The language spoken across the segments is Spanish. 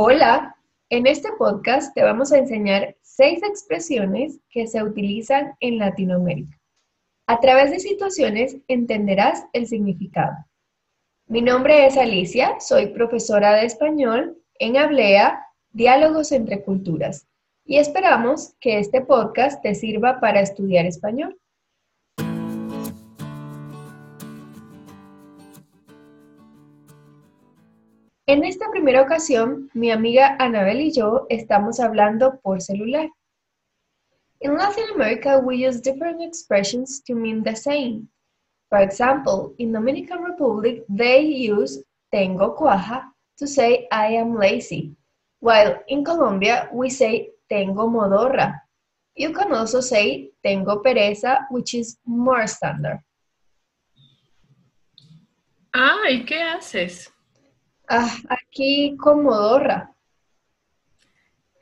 Hola, en este podcast te vamos a enseñar seis expresiones que se utilizan en Latinoamérica. A través de situaciones entenderás el significado. Mi nombre es Alicia, soy profesora de español en Hablea, Diálogos entre Culturas, y esperamos que este podcast te sirva para estudiar español. En esta primera ocasión, mi amiga Anabel y yo estamos hablando por celular. In Latin America, we use different expressions to mean the same. For example, in Dominican Republic, they use tengo cuaja to say I am lazy, while in Colombia, we say tengo modorra. You can also say tengo pereza, which is more standard. Ah, ¿y qué haces? Ah, aquí con modorra.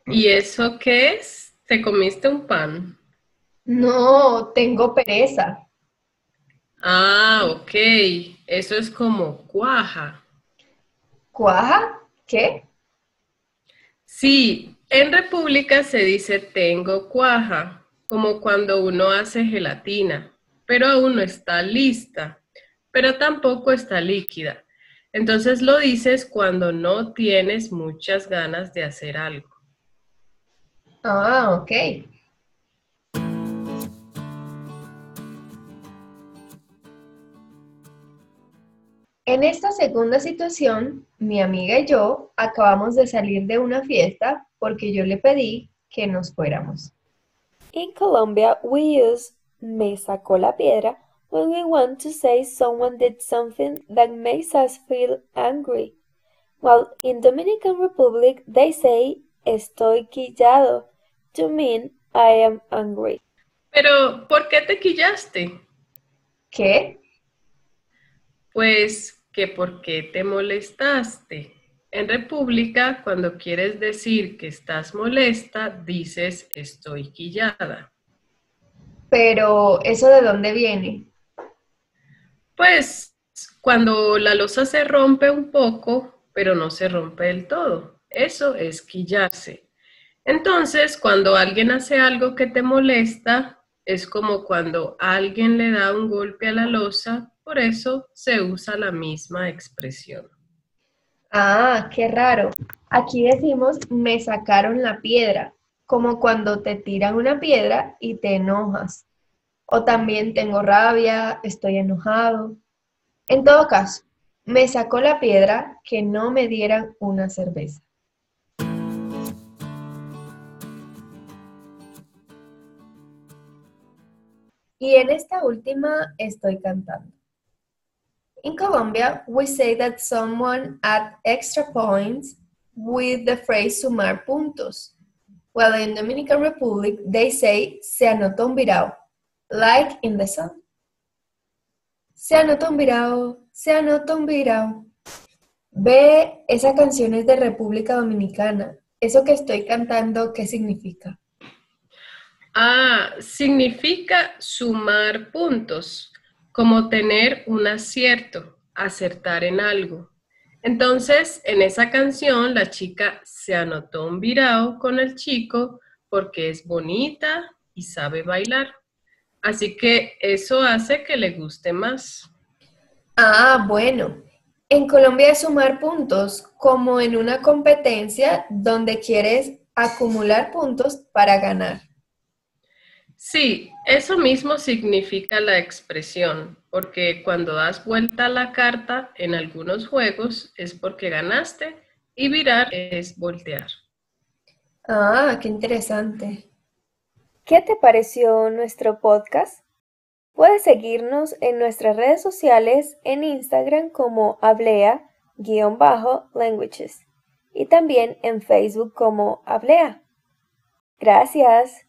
¿Y eso qué es? ¿Te comiste un pan? No, tengo pereza. Ah, ok. Eso es como cuaja. ¿Cuaja? ¿Qué? Sí, en República se dice tengo cuaja, como cuando uno hace gelatina, pero aún no está lista, pero tampoco está líquida. Entonces lo dices cuando no tienes muchas ganas de hacer algo. Ah, ok. En esta segunda situación, mi amiga y yo acabamos de salir de una fiesta porque yo le pedí que nos fuéramos. In Colombia, we use me sacó la piedra when we want to say someone did something that makes us feel angry. While in Dominican Republic they say estoy quillado to mean I am angry. Pero, ¿por qué te quillaste? ¿Qué? Pues que por qué te molestaste. En República, cuando quieres decir que estás molesta, dices estoy quillada. Pero, ¿eso de dónde viene? Pues cuando la losa se rompe un poco, pero no se rompe del todo. Eso es quillarse. Entonces, cuando alguien hace algo que te molesta, es como cuando alguien le da un golpe a la losa, por eso se usa la misma expresión. Ah, qué raro. Aquí decimos me sacaron la piedra, como cuando te tiran una piedra y te enojas. O también tengo rabia, estoy enojado. En todo caso, me sacó la piedra que no me dieran una cerveza. Y en esta última estoy cantando. In Colombia, we say that someone add extra points with the phrase sumar puntos. While in Dominican Republic, they say se anotó un virao, like in the song. Se anotó un virao, se anotó un virao. Ve, esa canción es de República Dominicana. Eso que estoy cantando, ¿qué significa? Ah, significa sumar puntos, como tener un acierto, acertar en algo. Entonces, en esa canción, la chica se anotó un virao con el chico porque es bonita y sabe bailar. Así que eso hace que le guste más. Ah, bueno. En Colombia es sumar puntos, como en una competencia donde quieres acumular puntos para ganar. Sí, eso mismo significa la expresión, porque cuando das vuelta a la carta en algunos juegos es porque ganaste y virar es voltear. Ah, qué interesante. ¿Qué te pareció nuestro podcast? Puedes seguirnos en nuestras redes sociales en Instagram como Hablea-languages y también en Facebook como Hablea. Gracias.